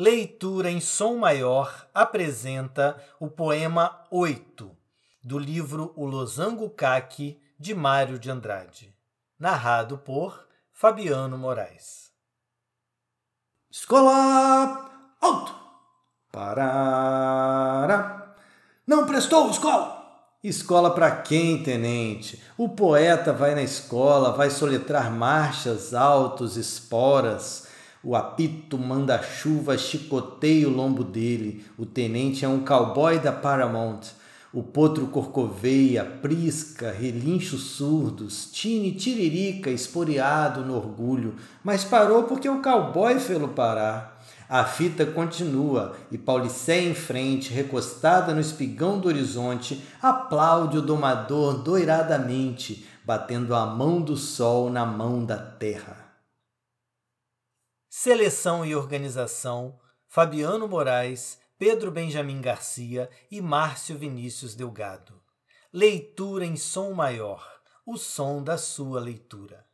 Leitura em Som Maior apresenta o poema 8, do livro O Losango Caque, de Mário de Andrade, narrado por Fabiano Moraes. Escola! Alto! Parará! Não prestou escola! Escola para quem, tenente? O poeta vai na escola, vai soletrar marchas, altos, esporas. O apito manda chuva, chicoteia o lombo dele. O tenente é um cowboy da Paramount. O potro corcoveia, prisca, relinchos surdos, tine tiririca, esporeado no orgulho, mas parou porque o cowboy fê-lo parar. A fita continua e Paulicé em frente, recostada no espigão do horizonte, aplaude o domador doiradamente, batendo a mão do sol na mão da terra. Seleção e organização: Fabiano Moraes, Pedro Benjamin Garcia e Márcio Vinícius Delgado. Leitura em som maior o som da sua leitura.